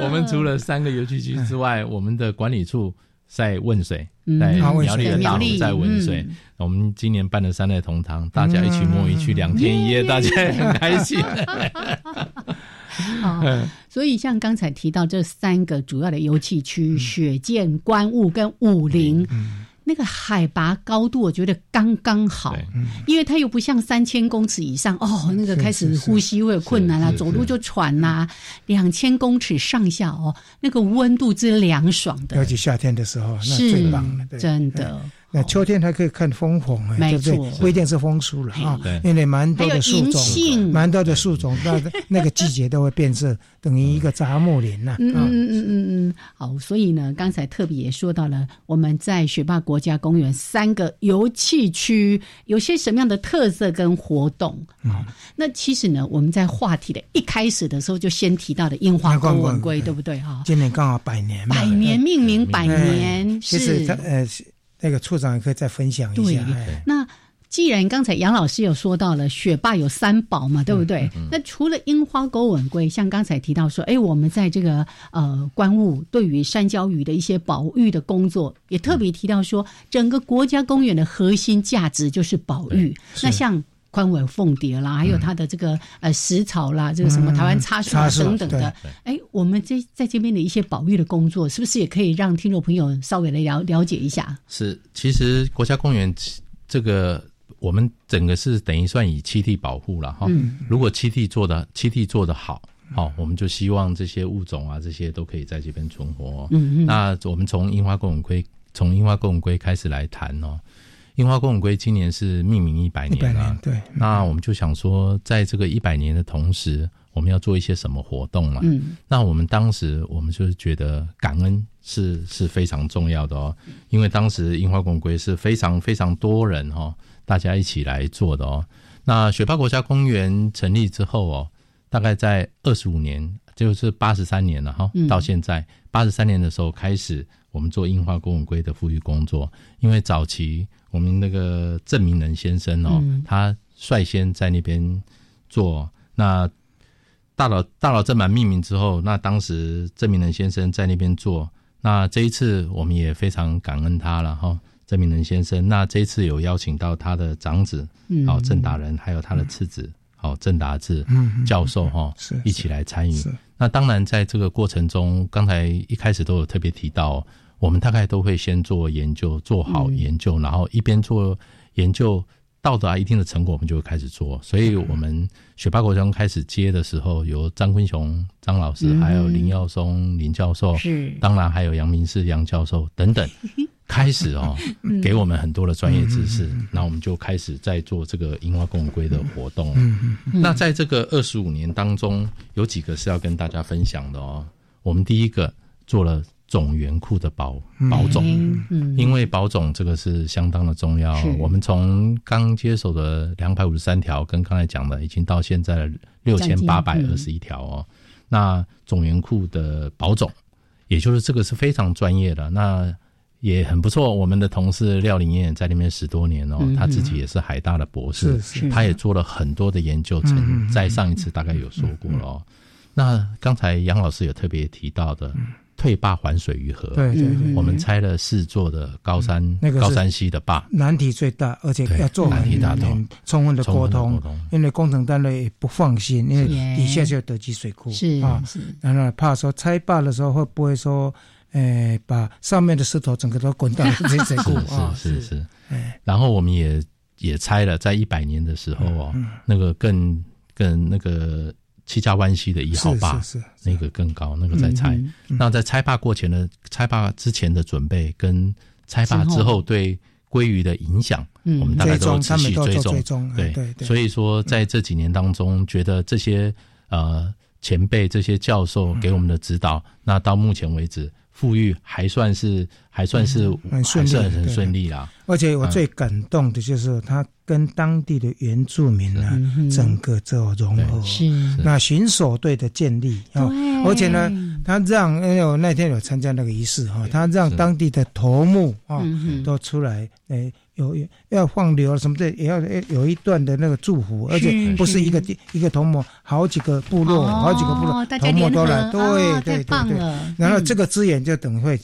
我们除了三个游戏区之外，我们的管理处在汶水，在苗栗的大湖在汶水。我们今年办了三代同堂，大家一起摸鱼去两天一夜，大家很开心。啊，所以像刚才提到这三个主要的游戏区：雪见、观雾跟武陵。那个海拔高度，我觉得刚刚好，因为它又不像三千公尺以上哦，那个开始呼吸会有困难啊，走路就喘呐。两千公尺上下哦，那个温度之凉爽的，尤其夏天的时候，那最棒了，真的。那秋天还可以看枫红哎，对不对？不一定是枫树了啊，因为蛮多的树种，蛮多的树种，那那个季节都会变色，等于一个杂木林呐。嗯嗯嗯嗯嗯，好，所以呢，刚才特别也说到了，我们在雪霸国家公园三个游憩区有些什么样的特色跟活动啊？那其实呢，我们在话题的一开始的时候就先提到的樱花公文龟，对。不对？哈？今年刚好百年，百年命名百年是。呃。那个处长也可以再分享一下。那既然刚才杨老师有说到了雪霸有三宝嘛，对不对？那除了樱花钩吻龟，像刚才提到说，哎，我们在这个呃观雾对于山椒鱼的一些保育的工作，也特别提到说，整个国家公园的核心价值就是保育。那像。宽尾凤蝶啦，还有它的这个呃食草啦，这个什么台湾插树等等的，哎，我们这在这边的一些保育的工作，是不是也可以让听众朋友稍微来了了解一下？是，其实国家公园这个我们整个是等于算以栖地保护了哈。如果栖地做的栖地做的好，好，我们就希望这些物种啊，这些都可以在这边存活。嗯嗯。那我们从樱花公文龟，从樱花公文龟开始来谈哦。樱花公文龟今年是命名一百年了，对。那我们就想说，在这个一百年的同时，我们要做一些什么活动嘛？嗯。那我们当时我们就是觉得感恩是是非常重要的哦，因为当时樱花公文龟是非常非常多人哦，大家一起来做的哦。那雪霸国家公园成立之后哦，大概在二十五年，就是八十三年了哈，到现在八十三年的时候开始，我们做樱花公文龟的复育工作，因为早期。我们那个郑明仁先生哦，他率先在那边做。那大佬大佬正满命名之后，那当时郑明仁先生在那边做。那这一次我们也非常感恩他了哈，郑明仁先生。那这一次有邀请到他的长子，好郑达人，还有他的次子，好郑达志教授哈，一起来参与。那当然在这个过程中，刚才一开始都有特别提到。我们大概都会先做研究，做好研究，然后一边做研究，到达一定的成果，我们就会开始做。所以，我们雪霸国中开始接的时候，由张坤雄张老师，还有林耀松林教授，是当然还有杨明世杨教授等等，开始哦，给我们很多的专业知识。那我们就开始在做这个樱花共龟的活动。那在这个二十五年当中，有几个是要跟大家分享的哦。我们第一个做了。种园库的保保种，因为保种这个是相当的重要。我们从刚接手的两百五十三条，跟刚才讲的，已经到现在的六千八百二十一条哦。那种园库的保种，也就是这个是非常专业的，那也很不错。我们的同事廖林燕在那边十多年哦，他自己也是海大的博士，他也做了很多的研究，曾在上一次大概有说过了哦。那刚才杨老师有特别提到的。退坝还水于河，对对对，我们拆了四座的高山那个高山溪的坝，难题最大，而且要做难题大，充分的沟通，因为工程单位不放心，因为底下就有德基水库，是啊，然后怕说拆坝的时候会不会说，呃，把上面的石头整个都滚到 这水库啊？是是。是，然后我们也也拆了，在一百年的时候哦，那个更更那个。七家湾溪的一号坝，那个更高，那个在拆。那在拆坝过前的拆坝之前的准备，跟拆坝之后对鲑鱼的影响，我们大概都持续追踪。对对，所以说在这几年当中，觉得这些呃前辈、这些教授给我们的指导，那到目前为止。富裕还算是还算是很顺利，很顺利啦。而且我最感动的就是他跟当地的原住民呢，整个做融合。是。那巡守队的建立啊，而且呢，他让因为我那天有参加那个仪式哈，他让当地的头目啊都出来诶。有要放流什么的，也要有一段的那个祝福，而且不是一个一个头目，好几个部落，好几个部落头目都来，对对对对。然后这个资源就等会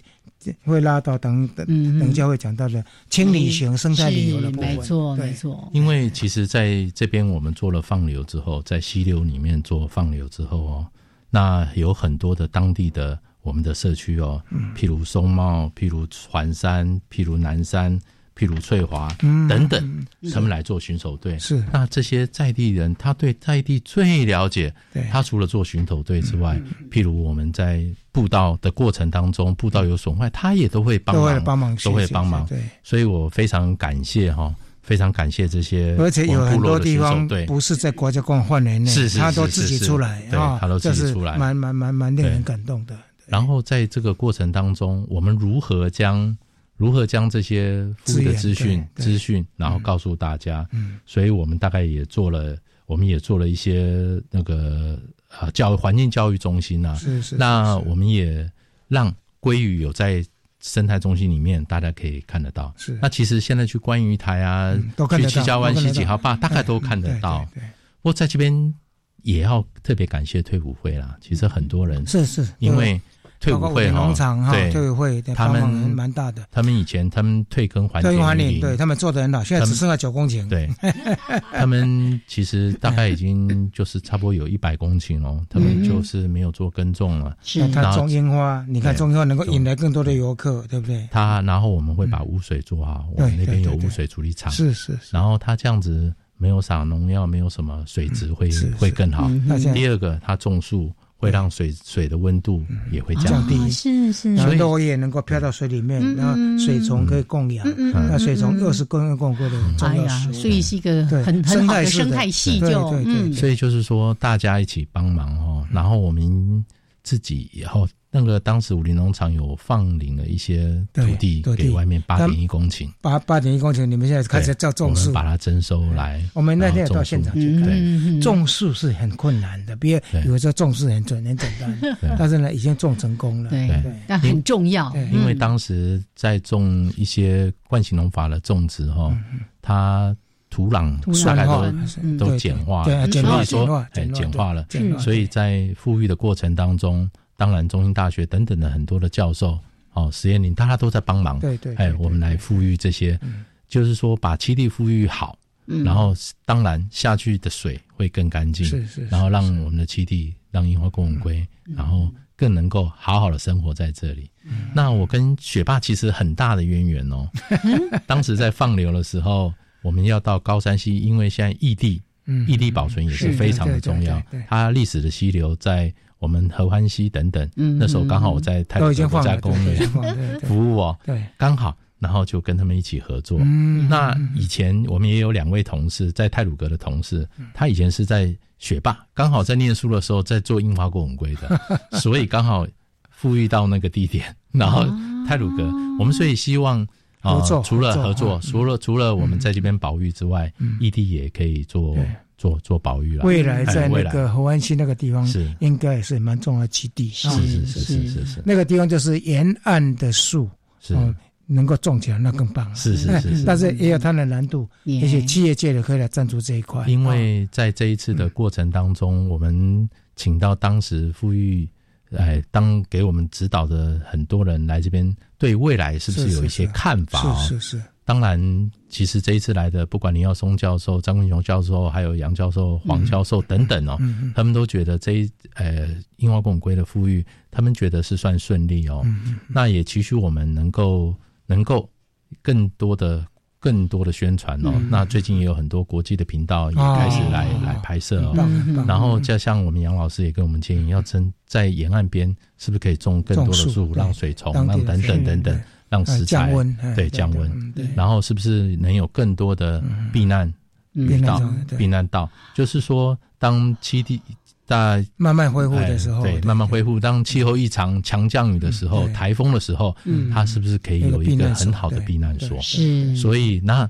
会拉到等等等下会讲到的清理型生态旅游的部分，没错没错。因为其实在这边我们做了放流之后，在溪流里面做放流之后哦，那有很多的当地的我们的社区哦，譬如松茂，譬如环山，譬如南山。譬如翠华等等，他们来做巡守队。是那这些在地人，他对在地最了解。他除了做巡守队之外，譬如我们在步道的过程当中，步道有损坏，他也都会帮忙，帮忙，都会帮忙。对，所以我非常感谢哈，非常感谢这些。而且有很多地方不是在国家公园范围内，是是他都自己出来啊，他都自己出来，蛮蛮蛮蛮令人感动的。然后在这个过程当中，我们如何将？如何将这些的资讯资讯，然后告诉大家？嗯，所以我们大概也做了，我们也做了一些那个啊教环境教育中心啊。是是。那我们也让鲑鱼有在生态中心里面，大家可以看得到。是。那其实现在去观鱼台啊，去七家湾西几号坝，大概都看得到。对。不过在这边也要特别感谢退伍会啦。其实很多人是是因为。退伍会农场哈，退伍会他们蛮大的。他们以前他们退耕还退耕还林，对他们做的很好，现在只剩下九公顷。对，他们其实大概已经就是差不多有一百公顷哦，他们就是没有做耕种了。是，他种樱花，你看种樱花能够引来更多的游客，对不对？他然后我们会把污水做好，我们那边有污水处理厂。是是。然后他这样子没有撒农药，没有什么水质会会更好。第二个，他种树。会让水水的温度也会降低，是是，然后落叶能够飘到水里面，然后水虫可以供养，那水虫又是供供过的重要食物，所以是一个很很好的生态系，就嗯，所以就是说大家一起帮忙哦，然后我们自己以后。那个当时武林农场有放领了一些土地给外面八点一公顷，八八点一公顷，你们现在开始叫种树，把它征收来。我们那天也到现场去看，种树是很困难的，别以为说种树很准很简单，但是呢已经种成功了，对，但很重要。因为当时在种一些惯性农法的种植哈，它土壤大概都都简化，对，简化简化简化了，所以在富裕的过程当中。当然，中心大学等等的很多的教授，哦，实验林，大家都在帮忙。对对，哎，我们来富裕这些，就是说把七地富裕好，然后当然下去的水会更干净，是是，然后让我们的七地让樱花公文龟，然后更能够好好的生活在这里。那我跟雪霸其实很大的渊源哦，当时在放流的时候，我们要到高山溪，因为现在异地，异地保存也是非常的重要，它历史的溪流在。我们合欢溪等等，那时候刚好我在泰国国家公园服务哦，对，刚好，然后就跟他们一起合作。那以前我们也有两位同事在泰鲁阁的同事，他以前是在学霸，刚好在念书的时候在做樱花过吻龟的，所以刚好富裕到那个地点。然后泰鲁阁，我们所以希望合作，除了合作，除了除了我们在这边保育之外，异地也可以做。做做保育了，未来在那个河湾溪那个地方是。应该也是蛮重要的基地。是是是是是是，那个地方就是。沿岸的树，是。能够种起来那更棒。是是是，但是也有它的难度，而且企业界的可以来赞助这一块。因为在这一次的过程当中，我们请到当时富裕，哎，当给我们指导的很多人来这边，对未来是不是有一些看法？是是是。当然，其实这一次来的，不管林耀松教授、张文雄教授，还有杨教授、黄教授等等哦，他们都觉得这一呃樱花公龟的富裕，他们觉得是算顺利哦。那也期许我们能够能够更多的更多的宣传哦。那最近也有很多国际的频道也开始来来拍摄哦。然后就像我们杨老师也跟我们建议，要增在沿岸边是不是可以种更多的树，让水虫，让等等等等。让食材对降温，然后是不是能有更多的避难道？避难道就是说，当气地在慢慢恢复的时候，对，慢慢恢复。当气候异常、强降雨的时候、台风的时候，它是不是可以有一个很好的避难所？是。所以，那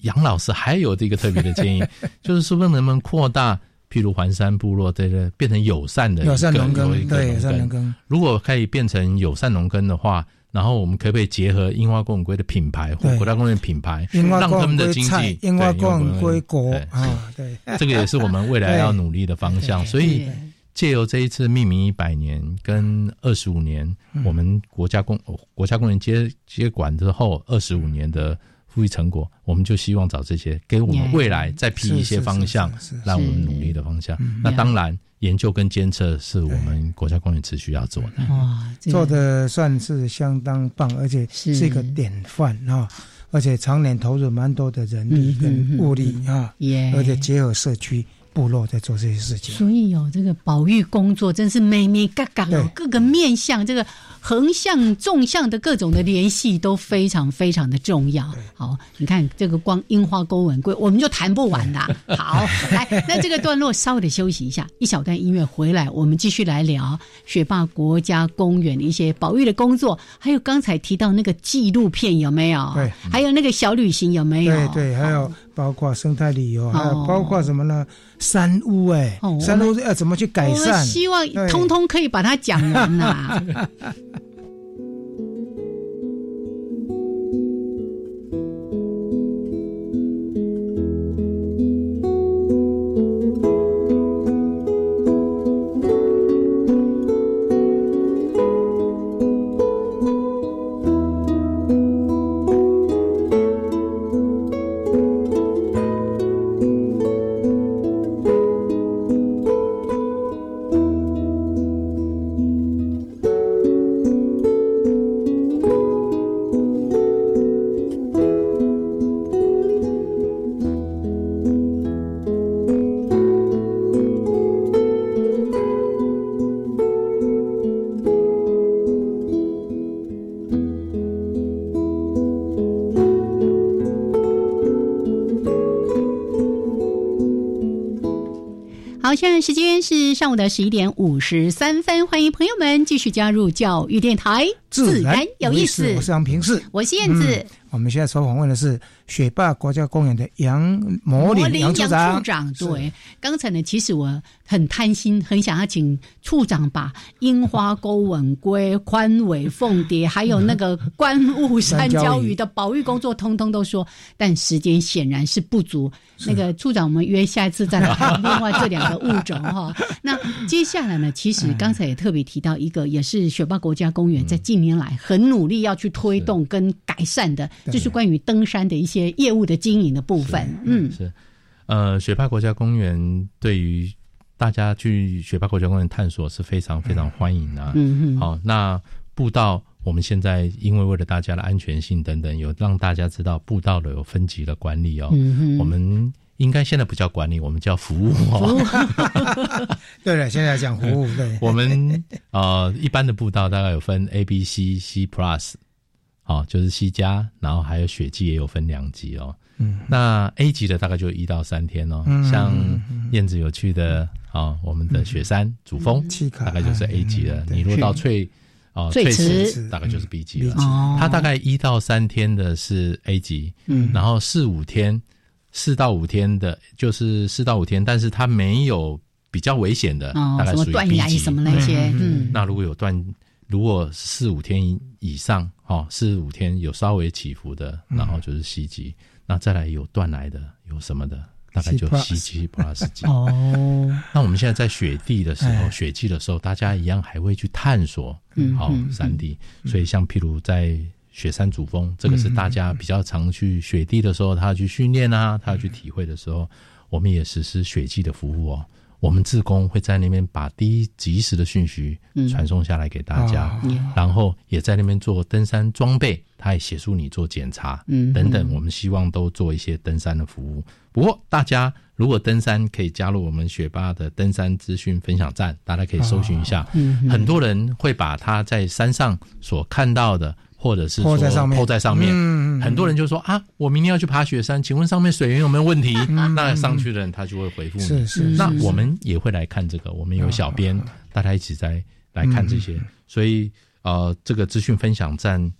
杨老师还有这个特别的建议，就是说，能不能扩大，譬如环山部落这个变成友善的友善农耕？对，友善农耕。如果可以变成友善农耕的话。然后我们可不可以结合樱花公文龟的品牌或国家公园品牌，让他们的经济樱花公文龟国啊？对，这个也是我们未来要努力的方向。所以借由这一次命名一百年跟二十五年，我们国家公国家公园接接管之后二十五年的富裕成果，我们就希望找这些给我们未来再批一些方向，让我们努力的方向。那当然。研究跟监测是我们国家公园持续要做的，哇，做的算是相当棒，而且是。一个典范啊！而且常年投入蛮多的人力跟物力啊，而且结合社区部落在做这些事情。所以有这个保育工作，真是每每嘎嘎哦，各个面向这个。横向、纵向的各种的联系都非常非常的重要。好，你看这个光樱花勾吻龟，我们就谈不完啦。好，来，那这个段落稍微的休息一下，一小段音乐回来，我们继续来聊雪霸国家公园的一些保育的工作，还有刚才提到那个纪录片有没有？对，还有那个小旅行有没有？对对，还有。包括生态旅游，还有包括什么呢？山屋哎，山屋要怎么去改善？希望通通可以把它讲完呐。现在时间是上午的十一点五十三分，欢迎朋友们继续加入教育电台，自然有意思。我是杨平世，我是燕子。我们现在所访问的是雪霸国家公园的杨摩林杨处长。对，刚才呢，其实我很贪心，很想要请处长把樱花钩吻龟、宽尾凤蝶，还有那个观雾山椒鱼的保育工作，通通都说，但时间显然是不足。那个处长，我们约下一次再来谈另外这两个物种哈。那接下来呢，其实刚才也特别提到一个，也是雪霸国家公园在近年来很努力要去推动跟改善的。就是关于登山的一些业务的经营的部分，嗯，是，呃，雪霸国家公园对于大家去雪霸国家公园探索是非常非常欢迎的，嗯嗯，好，那步道我们现在因为为了大家的安全性等等，有让大家知道步道的有分级的管理哦，嗯我们应该现在不叫管理，我们叫服务哦，对了，现在讲服务，对，我们呃一般的步道大概有分 A、B、C、C Plus。好，就是 C 加，然后还有雪季也有分两级哦。嗯，那 A 级的大概就一到三天哦。嗯，像燕子有去的啊，我们的雪山主峰，大概就是 A 级的。你若到翠哦翠池，大概就是 B 级了。哦，它大概一到三天的是 A 级，嗯，然后四五天，四到五天的，就是四到五天，但是它没有比较危险的，大概属于 B 级什么那些。嗯，那如果有断。如果四五天以上，哦，四五天有稍微起伏的，然后就是 C 级，那再来有断来的，有什么的大概就 C 七 Plus 级哦。那我们现在在雪地的时候，雪季的时候，大家一样还会去探索好山地。所以像譬如在雪山主峰，这个是大家比较常去雪地的时候，他去训练啊，他去体会的时候，我们也实施雪季的服务哦。我们志工会在那边把第一及时的讯息传送下来给大家，然后也在那边做登山装备，他也协助你做检查，嗯等等。我们希望都做一些登山的服务。不过，大家如果登山可以加入我们雪霸的登山资讯分享站，大家可以搜寻一下。很多人会把他在山上所看到的。或者是说抛在上面，很多人就说啊，我明天要去爬雪山，请问上面水源有没有问题？那上去的人他就会回复你。是是。那我们也会来看这个，我们有小编，大家一起在来看这些。所以呃，这个资讯分享站，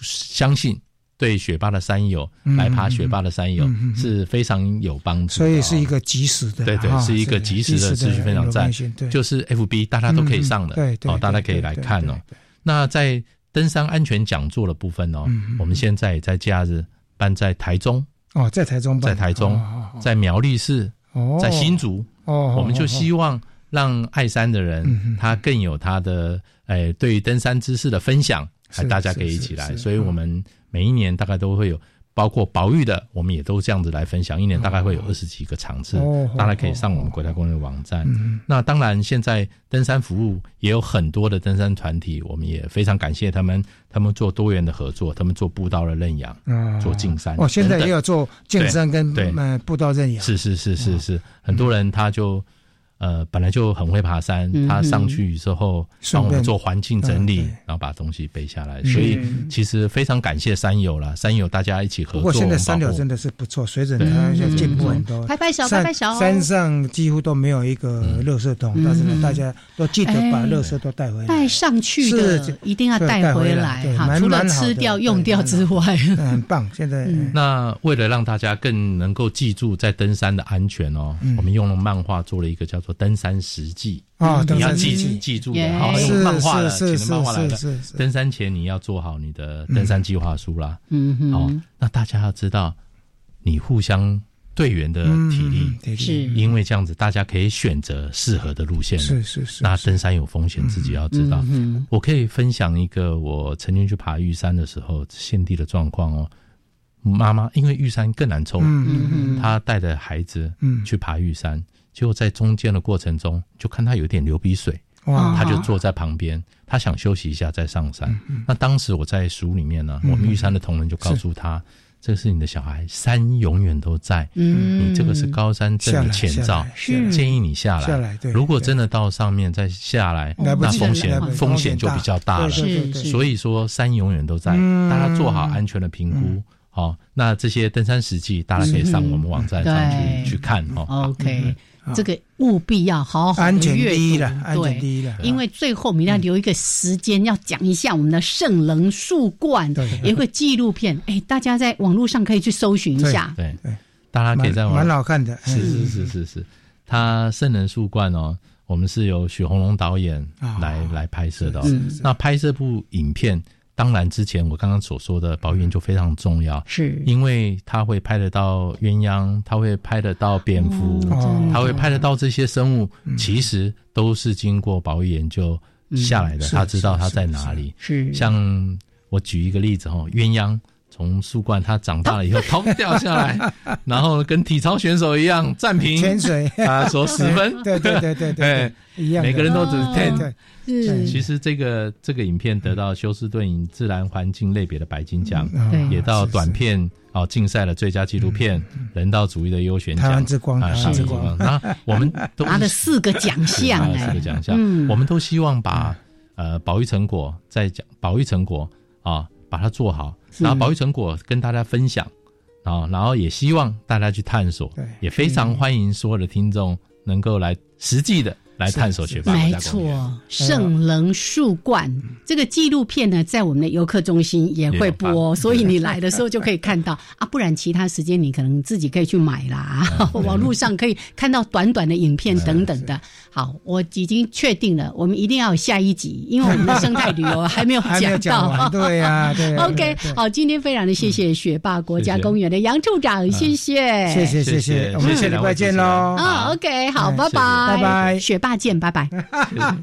相信对雪霸的山友来爬雪霸的山友是非常有帮助。所以是一个及时的，对对，是一个及时的资讯分享站，就是 FB 大家都可以上的，对哦，大家可以来看哦。那在登山安全讲座的部分哦，我们现在也在假日办在台中。哦，在台中办，在台中，在苗栗市，在新竹。哦，我们就希望让爱山的人他更有他的哎对于登山知识的分享，还大家可以一起来，所以我们每一年大概都会有。包括保育的，我们也都这样子来分享。一年大概会有二十几个场次，大家可以上我们国家公园网站。那当然，现在登山服务也有很多的登山团体，我们也非常感谢他们，他们做多元的合作，他们做步道的认养，做进山。哦，现在也有做进山跟呃步道认养。是是是是是，很多人他就。呃，本来就很会爬山，他上去之后帮我们做环境整理，然后把东西背下来，所以其实非常感谢山友了。山友大家一起合作，不过现在山友真的是不错，随着他进步很多。拍拍手，拍拍手。山上几乎都没有一个垃圾桶，但是呢，大家都记得把垃圾都带回来。带上去的一定要带回来哈，除了吃掉用掉之外，很棒。现在那为了让大家更能够记住在登山的安全哦，我们用了漫画做了一个叫做。登山实记啊，你要记记住的，好用漫画的，写的漫画来的。登山前你要做好你的登山计划书啦。嗯，好，那大家要知道，你互相队员的体力，是因为这样子，大家可以选择适合的路线。是是是。那登山有风险，自己要知道。我可以分享一个我曾经去爬玉山的时候现地的状况哦。妈妈因为玉山更难抽，嗯她带着孩子去爬玉山。结果在中间的过程中，就看他有点流鼻水，他就坐在旁边，他想休息一下再上山。那当时我在书里面呢，我们玉山的同仁就告诉他：“这是你的小孩，山永远都在。你这个是高山症的前兆，建议你下来。如果真的到上面再下来，那风险风险就比较大了。所以说，山永远都在，大家做好安全的评估。好，那这些登山实际，大家可以上我们网站上去去看哦。OK。这个务必要好好安全第一了，安全第一了。因为最后我们要留一个时间，要讲一下我们的圣人树冠，有个纪录片。哎，大家在网络上可以去搜寻一下。对对，大家可以在网蛮好看的。是是是是是，他圣人树冠哦，我们是由许宏龙导演来来拍摄的。那拍摄部影片。当然，之前我刚刚所说的保育就非常重要，是。因为它会拍得到鸳鸯，它会拍得到蝙蝠，它会拍得到这些生物，其实都是经过保育研究下来的。他知道它在哪里。是。像我举一个例子哦，鸳鸯从树冠它长大了以后，砰掉下来，然后跟体操选手一样暂停潜水啊，说十分，对对对对对，一样，每个人都只 ten。是，其实这个这个影片得到休斯顿影自然环境类别的白金奖，也到短片哦竞赛的最佳纪录片、人道主义的优选奖。之光，台湾之光。那我们都拿了四个奖项，四个奖项。我们都希望把呃保育成果在讲保育成果啊，把它做好，然后保育成果跟大家分享啊，然后也希望大家去探索，也非常欢迎所有的听众能够来实际的。来探索雪霸没错，圣棱树冠这个纪录片呢，在我们的游客中心也会播，所以你来的时候就可以看到。啊。不然其他时间你可能自己可以去买啦，网络上可以看到短短的影片等等的。好，我已经确定了，我们一定要有下一集，因为我们的生态旅游还没有讲到。对呀，对。OK，好，今天非常的谢谢雪霸国家公园的杨处长，谢谢，谢谢，谢谢，我们下礼拜见喽。啊，OK，好，拜拜，拜拜，雪八见，拜拜。